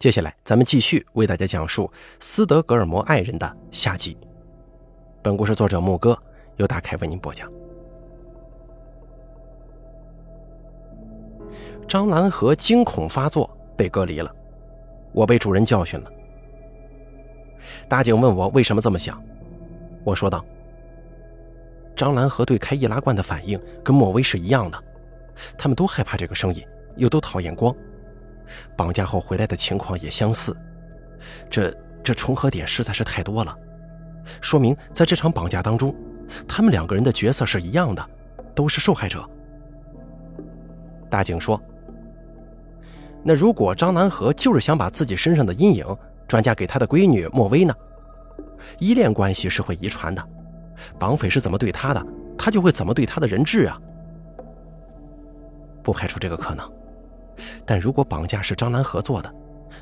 接下来，咱们继续为大家讲述斯德哥尔摩爱人的下集。本故事作者木哥由大开为您播讲。张兰和惊恐发作，被隔离了。我被主人教训了。大警问我为什么这么想，我说道：“张兰和对开易拉罐的反应跟莫威是一样的，他们都害怕这个声音，又都讨厌光。”绑架后回来的情况也相似，这这重合点实在是太多了，说明在这场绑架当中，他们两个人的角色是一样的，都是受害者。大警说：“那如果张南河就是想把自己身上的阴影转嫁给他的闺女莫薇呢？依恋关系是会遗传的，绑匪是怎么对他的，他就会怎么对他的人质啊。不排除这个可能。”但如果绑架是张兰合作的，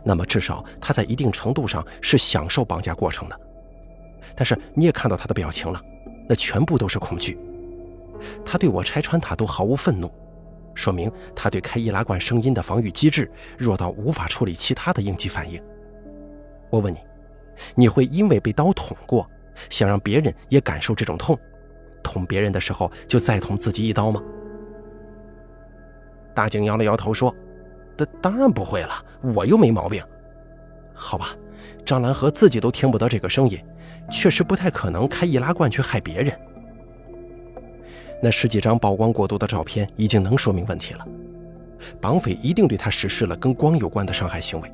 那么至少他在一定程度上是享受绑架过程的。但是你也看到他的表情了，那全部都是恐惧。他对我拆穿他都毫无愤怒，说明他对开易拉罐声音的防御机制弱到无法处理其他的应激反应。我问你，你会因为被刀捅过，想让别人也感受这种痛，捅别人的时候就再捅自己一刀吗？大警摇了摇头说。当当然不会了，我又没毛病。好吧，张兰和自己都听不得这个声音，确实不太可能开易拉罐去害别人。那十几张曝光过度的照片已经能说明问题了，绑匪一定对他实施了跟光有关的伤害行为。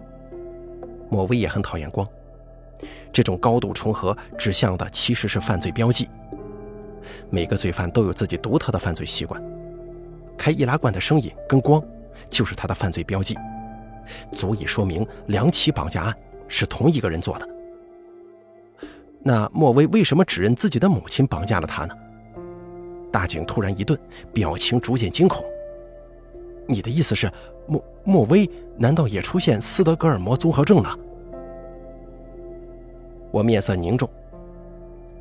莫威也很讨厌光，这种高度重合指向的其实是犯罪标记。每个罪犯都有自己独特的犯罪习惯，开易拉罐的声音跟光。就是他的犯罪标记，足以说明两起绑架案是同一个人做的。那莫威为什么指认自己的母亲绑架了他呢？大警突然一顿，表情逐渐惊恐。你的意思是，莫莫威难道也出现斯德哥尔摩综合症了？我面色凝重。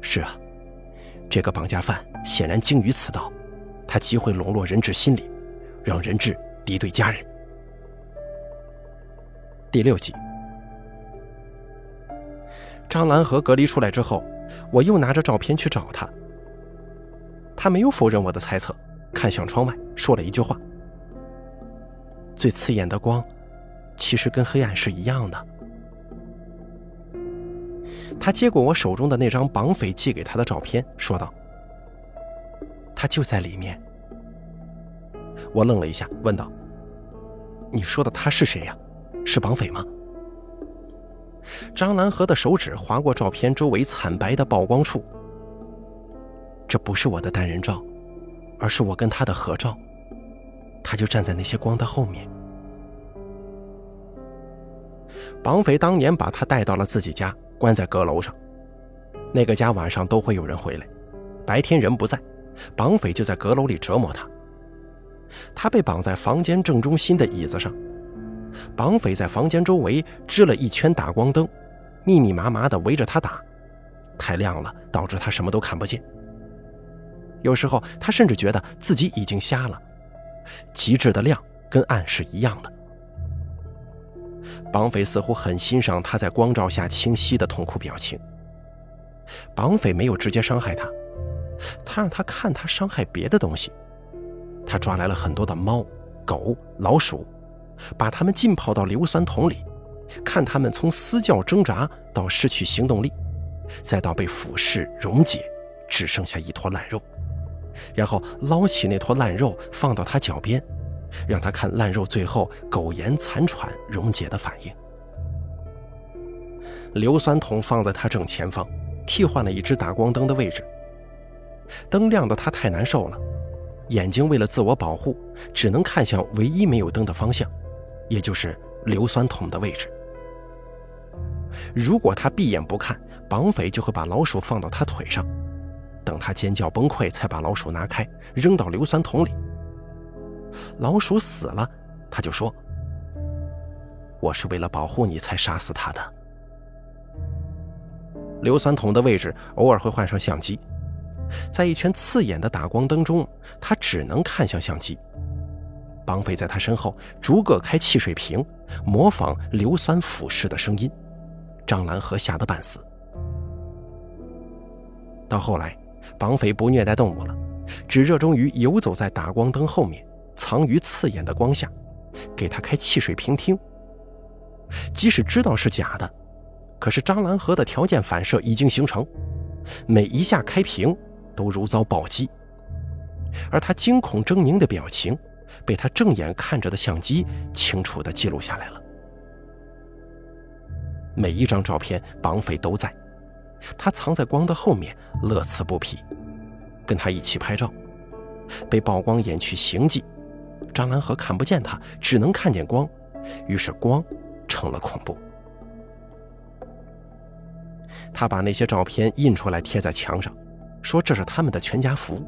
是啊，这个绑架犯显然精于此道，他极会笼络人质心理，让人质。敌对家人。第六集，张兰和隔离出来之后，我又拿着照片去找他。他没有否认我的猜测，看向窗外，说了一句话：“最刺眼的光，其实跟黑暗是一样的。”他接过我手中的那张绑匪寄给他的照片，说道：“他就在里面。”我愣了一下，问道：“你说的他是谁呀？是绑匪吗？”张兰和的手指划过照片周围惨白的曝光处。这不是我的单人照，而是我跟他的合照。他就站在那些光的后面。绑匪当年把他带到了自己家，关在阁楼上。那个家晚上都会有人回来，白天人不在，绑匪就在阁楼里折磨他。他被绑在房间正中心的椅子上，绑匪在房间周围支了一圈打光灯，密密麻麻地围着他打，太亮了，导致他什么都看不见。有时候他甚至觉得自己已经瞎了，极致的亮跟暗是一样的。绑匪似乎很欣赏他在光照下清晰的痛苦表情。绑匪没有直接伤害他，他让他看他伤害别的东西。他抓来了很多的猫、狗、老鼠，把它们浸泡到硫酸桶里，看它们从嘶叫挣扎到失去行动力，再到被腐蚀溶解，只剩下一坨烂肉，然后捞起那坨烂肉放到他脚边，让他看烂肉最后苟延残喘溶解的反应。硫酸桶放在他正前方，替换了一只打光灯的位置，灯亮得他太难受了。眼睛为了自我保护，只能看向唯一没有灯的方向，也就是硫酸桶的位置。如果他闭眼不看，绑匪就会把老鼠放到他腿上，等他尖叫崩溃，才把老鼠拿开，扔到硫酸桶里。老鼠死了，他就说：“我是为了保护你才杀死他的。”硫酸桶的位置偶尔会换上相机。在一圈刺眼的打光灯中，他只能看向相机。绑匪在他身后逐个开汽水瓶，模仿硫酸腐蚀的声音。张兰和吓得半死。到后来，绑匪不虐待动物了，只热衷于游走在打光灯后面，藏于刺眼的光下，给他开汽水瓶听。即使知道是假的，可是张兰和的条件反射已经形成，每一下开瓶都如遭暴击，而他惊恐狰狞的表情，被他正眼看着的相机清楚地记录下来了。每一张照片，绑匪都在，他藏在光的后面，乐此不疲，跟他一起拍照。被曝光掩去行迹，张兰和看不见他，只能看见光，于是光成了恐怖。他把那些照片印出来贴在墙上，说这是他们的全家福。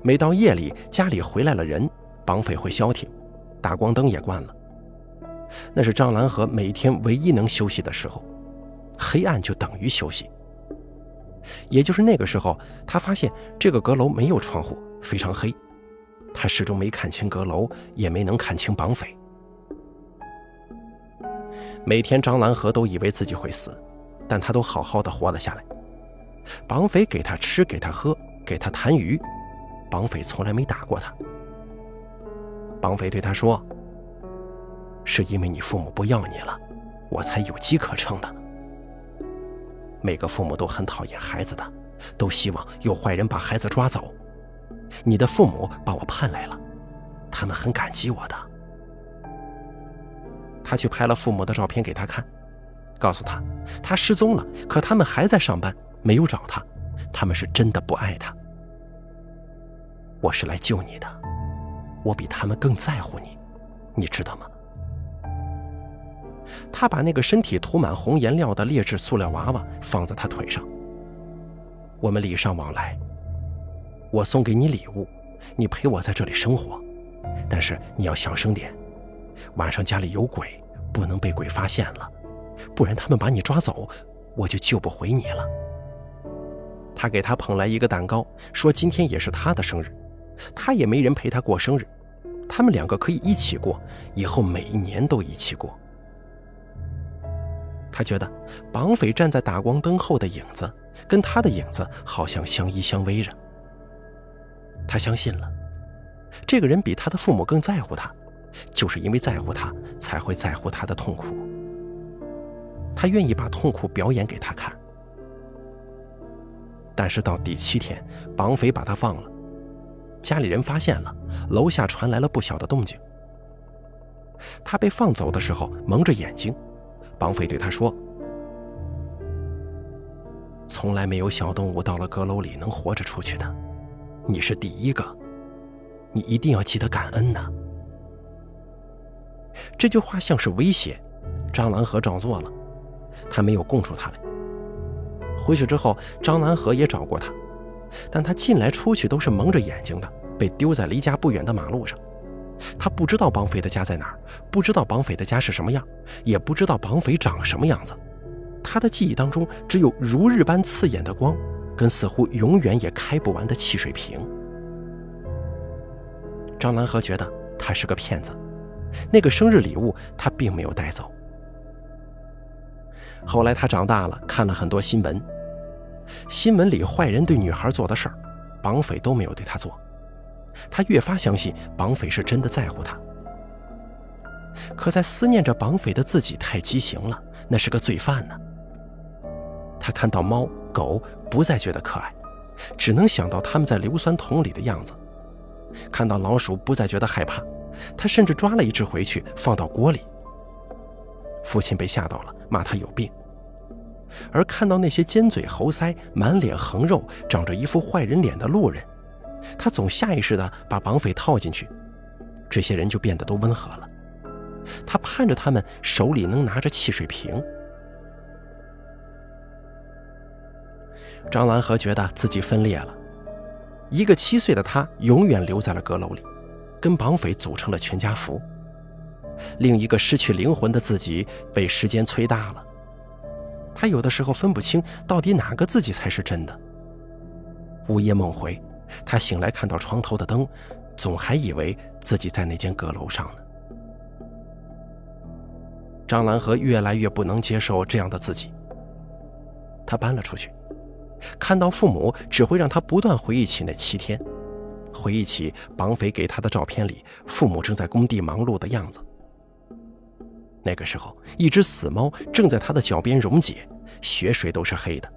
每到夜里，家里回来了人，绑匪会消停，打光灯也关了。那是张兰和每天唯一能休息的时候，黑暗就等于休息。也就是那个时候，他发现这个阁楼没有窗户，非常黑。他始终没看清阁楼，也没能看清绑匪。每天张兰和都以为自己会死，但他都好好的活了下来。绑匪给他吃，给他喝，给他弹鱼，绑匪从来没打过他。绑匪对他说。是因为你父母不要你了，我才有机可乘的。每个父母都很讨厌孩子的，都希望有坏人把孩子抓走。你的父母把我盼来了，他们很感激我的。他去拍了父母的照片给他看，告诉他他失踪了，可他们还在上班，没有找他，他们是真的不爱他。我是来救你的，我比他们更在乎你，你知道吗？他把那个身体涂满红颜料的劣质塑料娃娃放在他腿上。我们礼尚往来，我送给你礼物，你陪我在这里生活，但是你要小声点，晚上家里有鬼，不能被鬼发现了，不然他们把你抓走，我就救不回你了。他给他捧来一个蛋糕，说今天也是他的生日，他也没人陪他过生日，他们两个可以一起过，以后每一年都一起过。他觉得绑匪站在打光灯后的影子，跟他的影子好像相依相偎着。他相信了，这个人比他的父母更在乎他，就是因为在乎他，才会在乎他的痛苦。他愿意把痛苦表演给他看。但是到第七天，绑匪把他放了，家里人发现了，楼下传来了不小的动静。他被放走的时候，蒙着眼睛。绑匪对他说：“从来没有小动物到了阁楼里能活着出去的，你是第一个，你一定要记得感恩呐。”这句话像是威胁，张兰和照做了，他没有供出他来。回去之后，张兰和也找过他，但他进来出去都是蒙着眼睛的，被丢在离家不远的马路上。他不知道绑匪的家在哪儿，不知道绑匪的家是什么样，也不知道绑匪长什么样子。他的记忆当中只有如日般刺眼的光，跟似乎永远也开不完的汽水瓶。张兰和觉得他是个骗子，那个生日礼物他并没有带走。后来他长大了，看了很多新闻，新闻里坏人对女孩做的事儿，绑匪都没有对他做。他越发相信绑匪是真的在乎他，可在思念着绑匪的自己太畸形了，那是个罪犯呢。他看到猫狗不再觉得可爱，只能想到他们在硫酸桶里的样子；看到老鼠不再觉得害怕，他甚至抓了一只回去放到锅里。父亲被吓到了，骂他有病；而看到那些尖嘴猴腮、满脸横肉、长着一副坏人脸的路人。他总下意识地把绑匪套进去，这些人就变得都温和了。他盼着他们手里能拿着汽水瓶。张兰和觉得自己分裂了，一个七岁的他永远留在了阁楼里，跟绑匪组成了全家福；另一个失去灵魂的自己被时间催大了。他有的时候分不清到底哪个自己才是真的。午夜梦回。他醒来，看到床头的灯，总还以为自己在那间阁楼上呢。张兰和越来越不能接受这样的自己，他搬了出去，看到父母只会让他不断回忆起那七天，回忆起绑匪给他的照片里父母正在工地忙碌的样子。那个时候，一只死猫正在他的脚边溶解，血水都是黑的。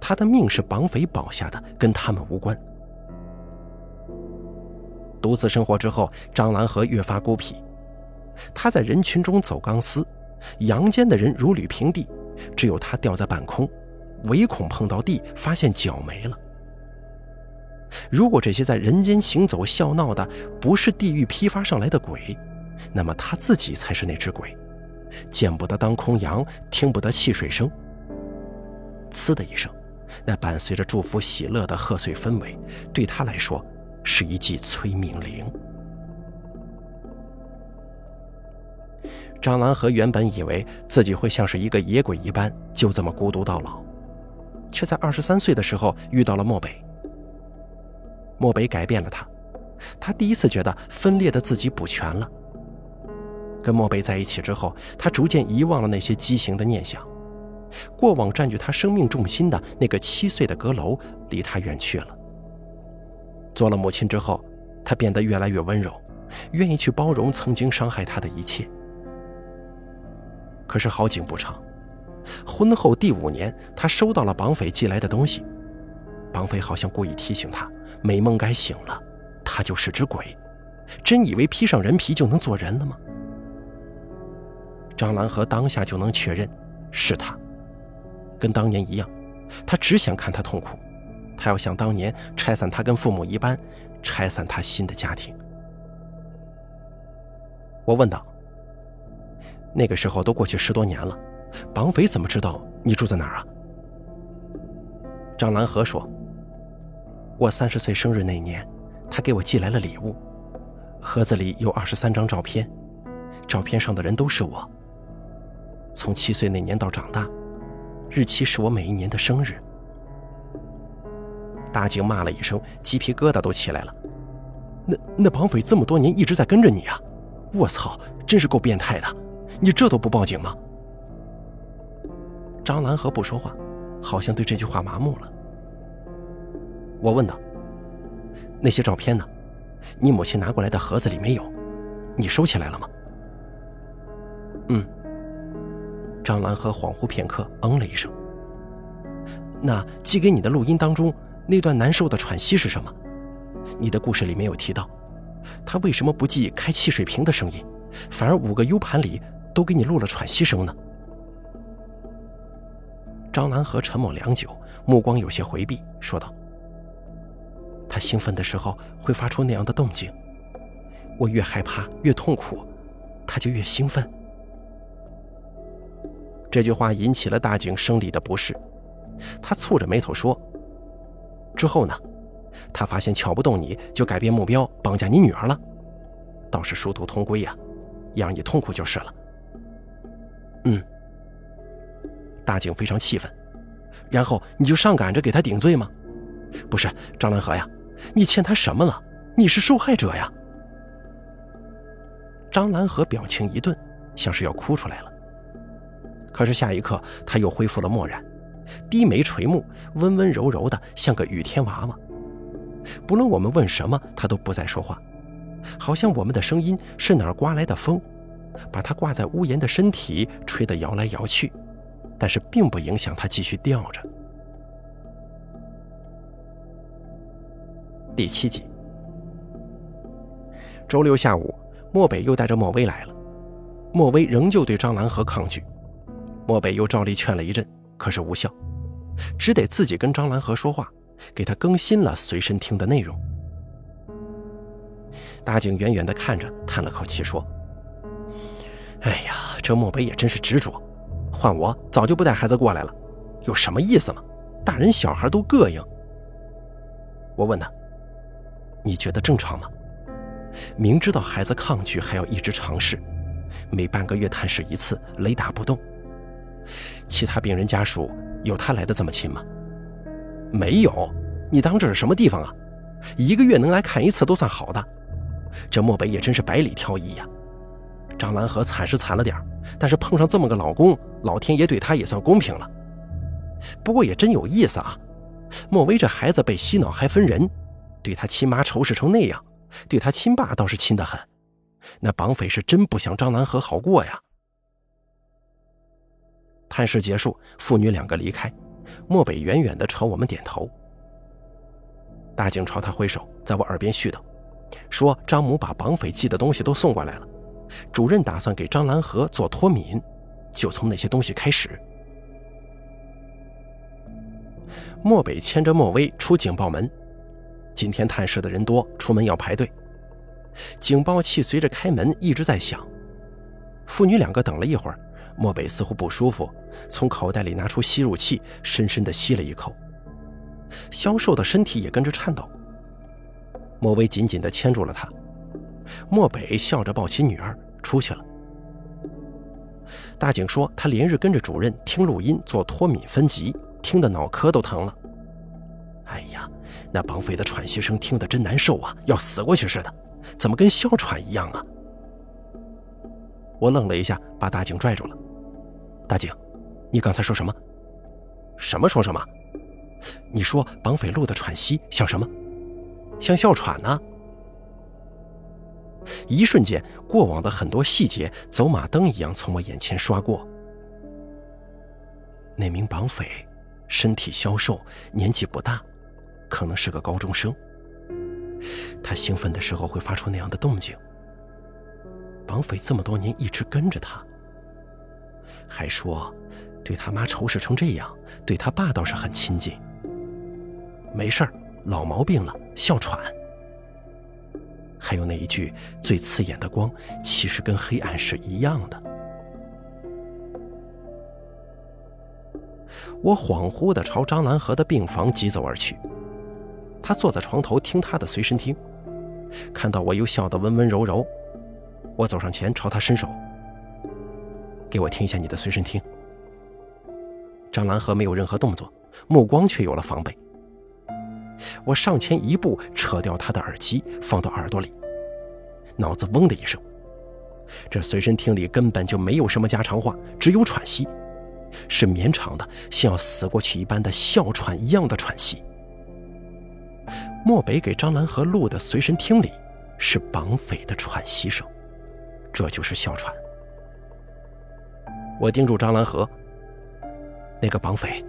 他的命是绑匪保下的，跟他们无关。独自生活之后，张兰和越发孤僻。他在人群中走钢丝，阳间的人如履平地，只有他吊在半空，唯恐碰到地，发现脚没了。如果这些在人间行走笑闹的不是地狱批发上来的鬼，那么他自己才是那只鬼，见不得当空阳，听不得汽水声。呲的一声，那伴随着祝福喜乐的贺岁氛围，对他来说是一记催命铃。张兰和原本以为自己会像是一个野鬼一般，就这么孤独到老，却在二十三岁的时候遇到了漠北。漠北改变了他，他第一次觉得分裂的自己补全了。跟漠北在一起之后，他逐渐遗忘了那些畸形的念想，过往占据他生命重心的那个七岁的阁楼离他远去了。做了母亲之后，他变得越来越温柔，愿意去包容曾经伤害他的一切。可是好景不长，婚后第五年，他收到了绑匪寄来的东西。绑匪好像故意提醒他，美梦该醒了，他就是只鬼，真以为披上人皮就能做人了吗？张兰和当下就能确认，是他，跟当年一样，他只想看他痛苦，他要像当年拆散他跟父母一般，拆散他新的家庭。我问道。那个时候都过去十多年了，绑匪怎么知道你住在哪儿啊？张兰和说：“我三十岁生日那年，他给我寄来了礼物，盒子里有二十三张照片，照片上的人都是我。从七岁那年到长大，日期是我每一年的生日。”大景骂了一声，鸡皮疙瘩都起来了。那那绑匪这么多年一直在跟着你啊！我操，真是够变态的！你这都不报警吗？张兰和不说话，好像对这句话麻木了。我问道：“那些照片呢？你母亲拿过来的盒子里没有？你收起来了吗？”嗯。张兰和恍惚片刻，嗯了一声。那寄给你的录音当中那段难受的喘息是什么？你的故事里没有提到，他为什么不寄开汽水瓶的声音，反而五个 U 盘里？都给你录了喘息声呢。张兰和沉默良久，目光有些回避，说道：“他兴奋的时候会发出那样的动静，我越害怕越痛苦，他就越兴奋。”这句话引起了大景生理的不适，他蹙着眉头说：“之后呢？他发现撬不动你就改变目标，绑架你女儿了，倒是殊途同归呀，让你痛苦就是了。”嗯，大景非常气愤，然后你就上赶着给他顶罪吗？不是张兰和呀，你欠他什么了？你是受害者呀！张兰和表情一顿，像是要哭出来了。可是下一刻他又恢复了漠然，低眉垂目，温温柔柔的，像个雨天娃娃。不论我们问什么，他都不再说话，好像我们的声音是哪儿刮来的风。把他挂在屋檐的身体吹得摇来摇去，但是并不影响他继续吊着。第七集，周六下午，漠北又带着莫威来了。莫威仍旧对张兰和抗拒，漠北又照例劝了一阵，可是无效，只得自己跟张兰和说话，给他更新了随身听的内容。大景远远地看着，叹了口气说。哎呀，这漠北也真是执着，换我早就不带孩子过来了，有什么意思吗？大人小孩都膈应。我问他：“你觉得正常吗？明知道孩子抗拒还要一直尝试，每半个月探视一次，雷打不动。其他病人家属有他来的这么亲吗？没有。你当这是什么地方啊？一个月能来看一次都算好的。这漠北也真是百里挑一呀。张兰和惨是惨了点但是碰上这么个老公，老天爷对她也算公平了。不过也真有意思啊，莫威这孩子被洗脑还分人，对他亲妈仇视成那样，对他亲爸倒是亲得很。那绑匪是真不想张兰和好过呀。探视结束，父女两个离开，漠北远远地朝我们点头。大警朝他挥手，在我耳边絮叨，说张母把绑匪寄的东西都送过来了，主任打算给张兰和做脱敏，就从那些东西开始。漠北牵着莫威出警报门，今天探视的人多，出门要排队。警报器随着开门一直在响，父女两个等了一会儿，漠北似乎不舒服，从口袋里拿出吸入器，深深地吸了一口。消瘦的身体也跟着颤抖。莫威紧紧地牵住了他，漠北笑着抱起女儿出去了。大警说他连日跟着主任听录音做脱敏分级，听得脑壳都疼了。哎呀，那绑匪的喘息声听得真难受啊，要死过去似的，怎么跟哮喘一样啊？我愣了一下，把大警拽住了。大警，你刚才说什么？什么说什么？你说绑匪录的喘息像什么？像哮喘呢？一瞬间，过往的很多细节走马灯一样从我眼前刷过。那名绑匪身体消瘦，年纪不大，可能是个高中生。他兴奋的时候会发出那样的动静。绑匪这么多年一直跟着他，还说对他妈仇视成这样，对他爸倒是很亲近。没事儿，老毛病了，哮喘。还有那一句最刺眼的光，其实跟黑暗是一样的。我恍惚地朝张兰和的病房急走而去。他坐在床头听他的随身听，看到我又笑得温温柔柔。我走上前朝他伸手，给我听一下你的随身听。张兰和没有任何动作，目光却有了防备。我上前一步，扯掉他的耳机，放到耳朵里，脑子嗡的一声。这随身听里根本就没有什么家常话，只有喘息，是绵长的，像要死过去一般的哮喘一样的喘息。漠北给张兰和录的随身听里是绑匪的喘息声，这就是哮喘。我叮嘱张兰和：“那个绑匪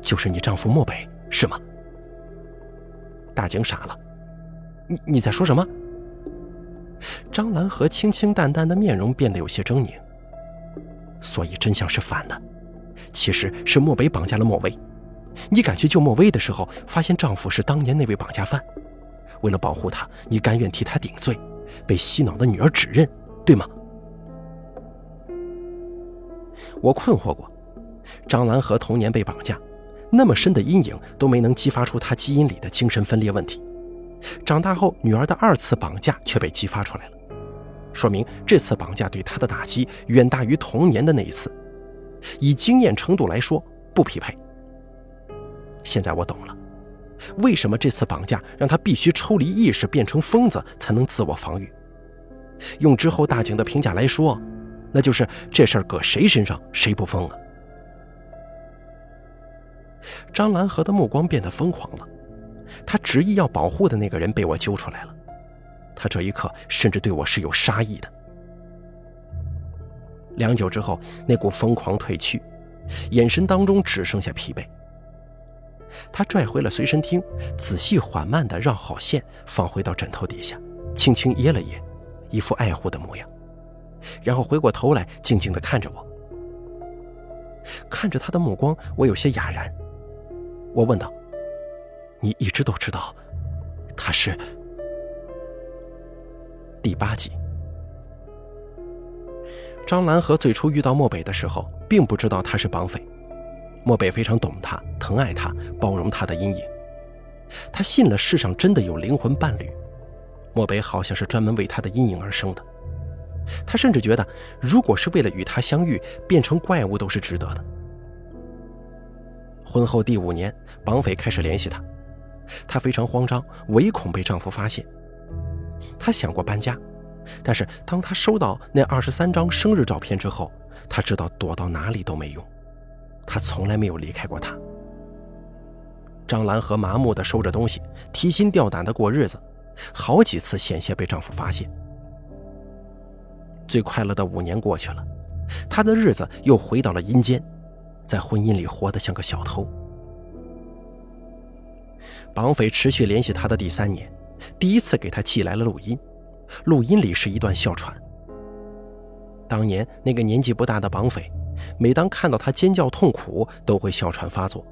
就是你丈夫漠北，是吗？”大警傻了，你你在说什么？张兰和清清淡淡的面容变得有些狰狞。所以真相是反的，其实是漠北绑架了莫威。你赶去救莫威的时候，发现丈夫是当年那位绑架犯，为了保护他，你甘愿替他顶罪，被洗脑的女儿指认，对吗？我困惑过，张兰和童年被绑架。那么深的阴影都没能激发出他基因里的精神分裂问题，长大后女儿的二次绑架却被激发出来了，说明这次绑架对他的打击远大于童年的那一次，以经验程度来说不匹配。现在我懂了，为什么这次绑架让他必须抽离意识变成疯子才能自我防御。用之后大警的评价来说，那就是这事儿搁谁身上谁不疯啊？张兰和的目光变得疯狂了，他执意要保护的那个人被我揪出来了，他这一刻甚至对我是有杀意的。良久之后，那股疯狂褪去，眼神当中只剩下疲惫。他拽回了随身听，仔细缓慢地绕好线，放回到枕头底下，轻轻掖了掖，一副爱护的模样，然后回过头来，静静地看着我。看着他的目光，我有些哑然。我问道：“你一直都知道他是？”第八集，张兰和最初遇到漠北的时候，并不知道他是绑匪。漠北非常懂他，疼爱他，包容他的阴影。他信了世上真的有灵魂伴侣，漠北好像是专门为他的阴影而生的。他甚至觉得，如果是为了与他相遇，变成怪物都是值得的。婚后第五年，绑匪开始联系她，她非常慌张，唯恐被丈夫发现。她想过搬家，但是当她收到那二十三张生日照片之后，她知道躲到哪里都没用。她从来没有离开过他。张兰和麻木地收着东西，提心吊胆地过日子，好几次险些被丈夫发现。最快乐的五年过去了，他的日子又回到了阴间，在婚姻里活得像个小偷。绑匪持续联系他的第三年，第一次给他寄来了录音，录音里是一段哮喘。当年那个年纪不大的绑匪，每当看到他尖叫痛苦，都会哮喘发作。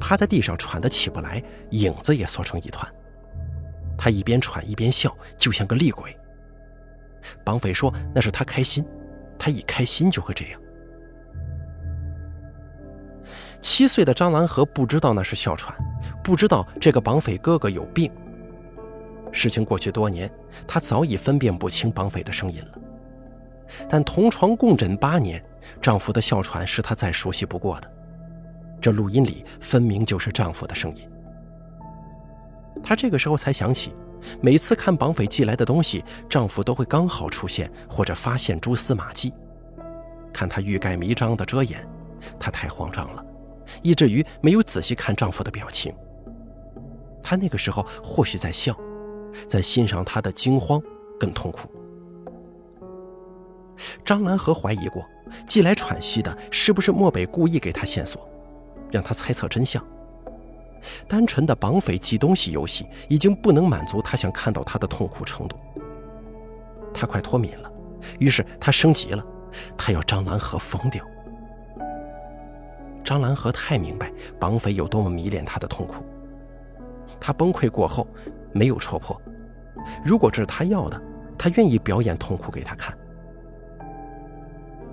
趴在地上喘得起不来，影子也缩成一团。他一边喘一边笑，就像个厉鬼。绑匪说那是他开心，他一开心就会这样。七岁的张兰和不知道那是哮喘，不知道这个绑匪哥哥有病。事情过去多年，她早已分辨不清绑匪的声音了。但同床共枕八年，丈夫的哮喘是她再熟悉不过的。这录音里分明就是丈夫的声音。她这个时候才想起，每次看绑匪寄来的东西，丈夫都会刚好出现或者发现蛛丝马迹。看他欲盖弥彰的遮掩，她太慌张了，以至于没有仔细看丈夫的表情。她那个时候或许在笑，在欣赏他的惊慌跟痛苦。张兰和怀疑过，寄来喘息的是不是漠北故意给她线索？让他猜测真相。单纯的绑匪寄东西游戏已经不能满足他想看到他的痛苦程度。他快脱敏了，于是他升级了，他要张兰和疯掉。张兰和太明白绑匪有多么迷恋他的痛苦。他崩溃过后没有戳破，如果这是他要的，他愿意表演痛苦给他看。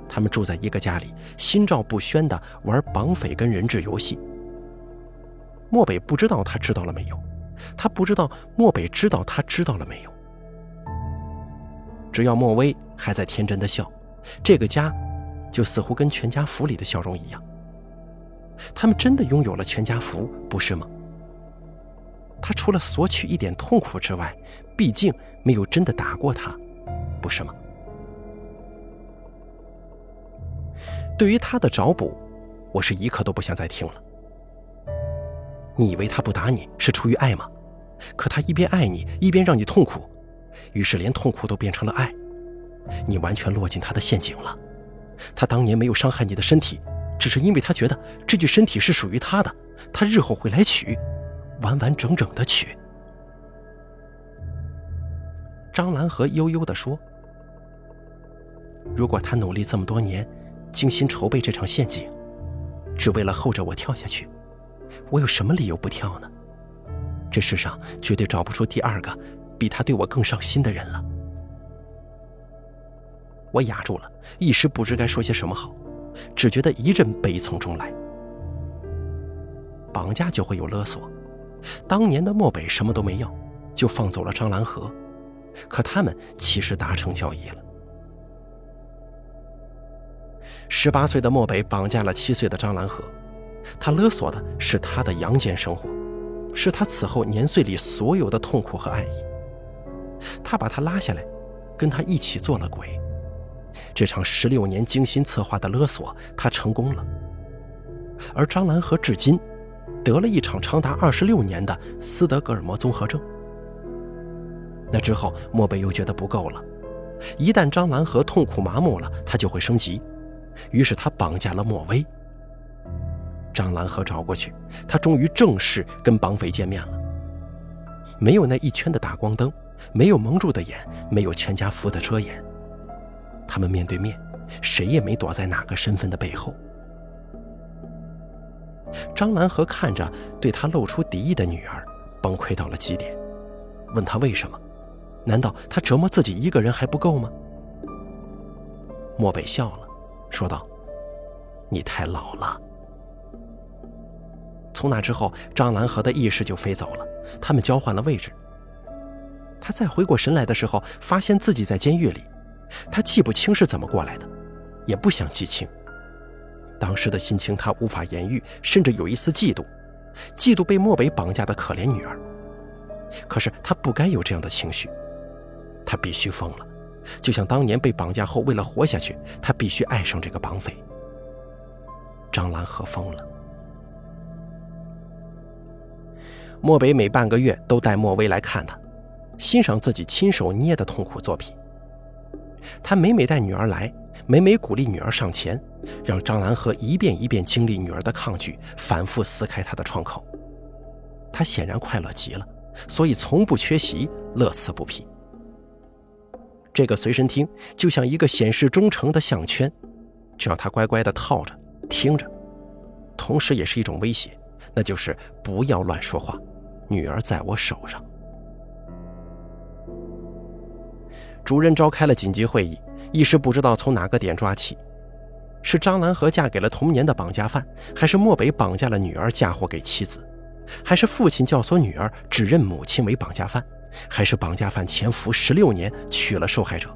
他们住在一个家里，心照不宣地玩绑匪跟人质游戏。漠北不知道他知道了没有，他不知道漠北知道他知道了没有。只要莫威还在天真的笑，这个家就似乎跟全家福里的笑容一样。他们真的拥有了全家福，不是吗？他除了索取一点痛苦之外，毕竟没有真的打过他，不是吗？对于他的找补，我是一刻都不想再听了。你以为他不打你是出于爱吗？可他一边爱你，一边让你痛苦，于是连痛苦都变成了爱。你完全落进他的陷阱了。他当年没有伤害你的身体，只是因为他觉得这具身体是属于他的，他日后会来取，完完整整的取。张兰和悠悠地说：“如果他努力这么多年。”精心筹备这场陷阱，只为了候着我跳下去。我有什么理由不跳呢？这世上绝对找不出第二个比他对我更上心的人了。我哑住了，一时不知该说些什么好，只觉得一阵悲从中来。绑架就会有勒索，当年的漠北什么都没要，就放走了张兰和，可他们其实达成交易了。十八岁的漠北绑架了七岁的张兰和，他勒索的是他的阳间生活，是他此后年岁里所有的痛苦和爱意。他把他拉下来，跟他一起做了鬼。这场十六年精心策划的勒索，他成功了。而张兰和至今得了一场长达二十六年的斯德哥尔摩综合症。那之后，莫北又觉得不够了，一旦张兰和痛苦麻木了，他就会升级。于是他绑架了莫威。张兰和找过去，他终于正式跟绑匪见面了。没有那一圈的大光灯，没有蒙住的眼，没有全家福的遮掩。他们面对面，谁也没躲在哪个身份的背后。张兰和看着对他露出敌意的女儿，崩溃到了极点，问他为什么？难道他折磨自己一个人还不够吗？漠北笑了。说道：“你太老了。”从那之后，张兰和的意识就飞走了，他们交换了位置。他再回过神来的时候，发现自己在监狱里。他记不清是怎么过来的，也不想记清。当时的心情他无法言喻，甚至有一丝嫉妒。嫉妒被漠北绑架的可怜女儿。可是他不该有这样的情绪，他必须疯了，就像当年被绑架后，为了活下去，他必须爱上这个绑匪。张兰和疯了。漠北每半个月都带莫威来看他，欣赏自己亲手捏的痛苦作品。他每每带女儿来，每每鼓励女儿上前，让张兰和一遍一遍经历女儿的抗拒，反复撕开她的创口。他显然快乐极了，所以从不缺席，乐此不疲。这个随身听就像一个显示忠诚的项圈，只要他乖乖地套着听着，同时也是一种威胁，那就是不要乱说话，女儿在我手上。主任召开了紧急会议，一时不知道从哪个点抓起：是张兰和嫁给了童年的绑架犯，还是漠北绑架了女儿嫁祸给妻子，还是父亲教唆女儿指认母亲为绑架犯，还是绑架犯潜伏十六年娶了受害者？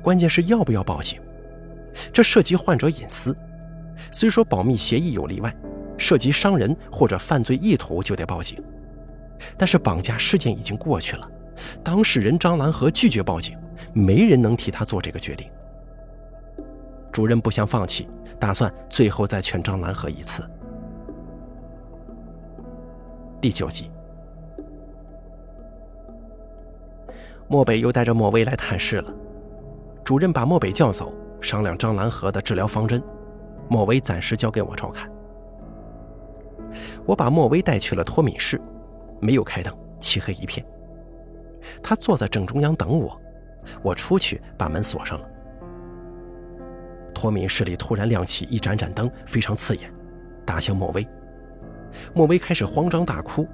关键是要不要报警？这涉及患者隐私，虽说保密协议有例外，涉及伤人或者犯罪意图就得报警，但是绑架事件已经过去了。当事人张兰和拒绝报警，没人能替他做这个决定。主任不想放弃，打算最后再劝张兰和一次。第九集，漠北又带着莫威来探视了。主任把漠北叫走，商量张兰和的治疗方针。莫威暂时交给我照看。我把莫威带去了脱敏室，没有开灯，漆黑一片。他坐在正中央等我，我出去把门锁上了。脱敏室里突然亮起一盏盏灯，非常刺眼，打向莫威。莫威开始慌张大哭，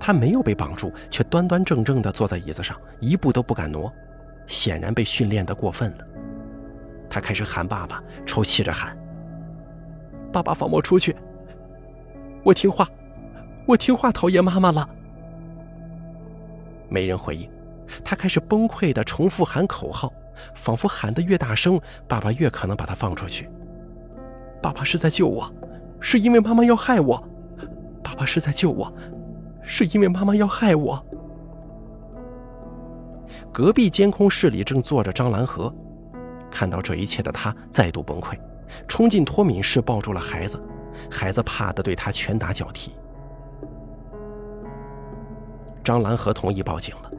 他没有被绑住，却端端正正地坐在椅子上，一步都不敢挪，显然被训练得过分了。他开始喊爸爸，抽泣着喊：“爸爸放我出去，我听话，我听话，讨厌妈妈了。”没人回应，他开始崩溃的重复喊口号，仿佛喊得越大声，爸爸越可能把他放出去。爸爸是在救我，是因为妈妈要害我。爸爸是在救我，是因为妈妈要害我。隔壁监控室里正坐着张兰和，看到这一切的他再度崩溃，冲进脱敏室抱住了孩子，孩子怕得对他拳打脚踢。张兰和同意报警了，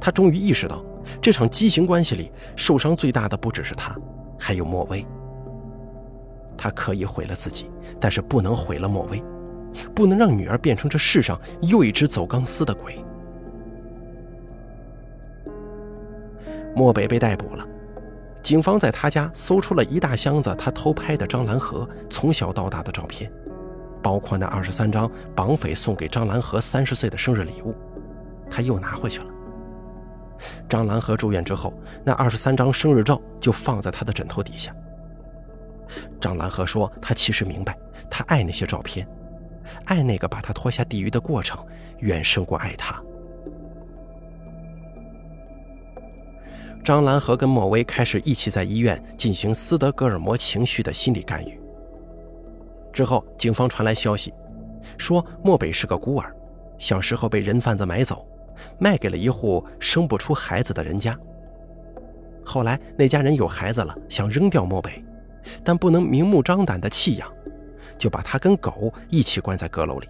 他终于意识到，这场畸形关系里受伤最大的不只是他，还有莫威。他可以毁了自己，但是不能毁了莫威，不能让女儿变成这世上又一只走钢丝的鬼。漠北被逮捕了，警方在他家搜出了一大箱子他偷拍的张兰和从小到大的照片，包括那二十三张绑匪送给张兰和三十岁的生日礼物。他又拿回去了。张兰和住院之后，那二十三张生日照就放在他的枕头底下。张兰和说：“他其实明白，他爱那些照片，爱那个把他拖下地狱的过程，远胜过爱他。”张兰和跟莫威开始一起在医院进行斯德哥尔摩情绪的心理干预。之后，警方传来消息，说莫北是个孤儿，小时候被人贩子买走。卖给了一户生不出孩子的人家。后来那家人有孩子了，想扔掉莫北，但不能明目张胆的弃养，就把他跟狗一起关在阁楼里，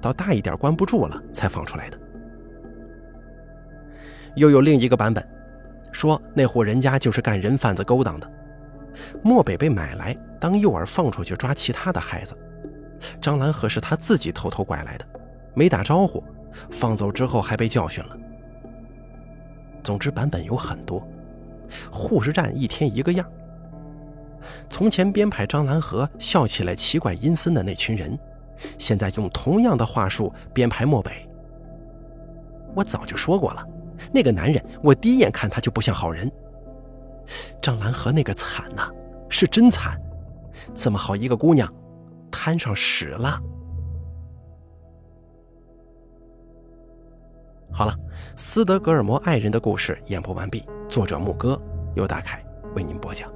到大一点关不住了才放出来的。又有另一个版本，说那户人家就是干人贩子勾当的，漠北被买来当诱饵放出去抓其他的孩子，张兰和是他自己偷偷拐来的，没打招呼。放走之后还被教训了。总之，版本有很多。护士站一天一个样。从前编排张兰和笑起来奇怪阴森的那群人，现在用同样的话术编排漠北。我早就说过了，那个男人，我第一眼看他就不像好人。张兰和那个惨呐，是真惨，这么好一个姑娘，摊上屎了。好了，斯德哥尔摩爱人的故事演播完毕。作者木哥由大凯为您播讲。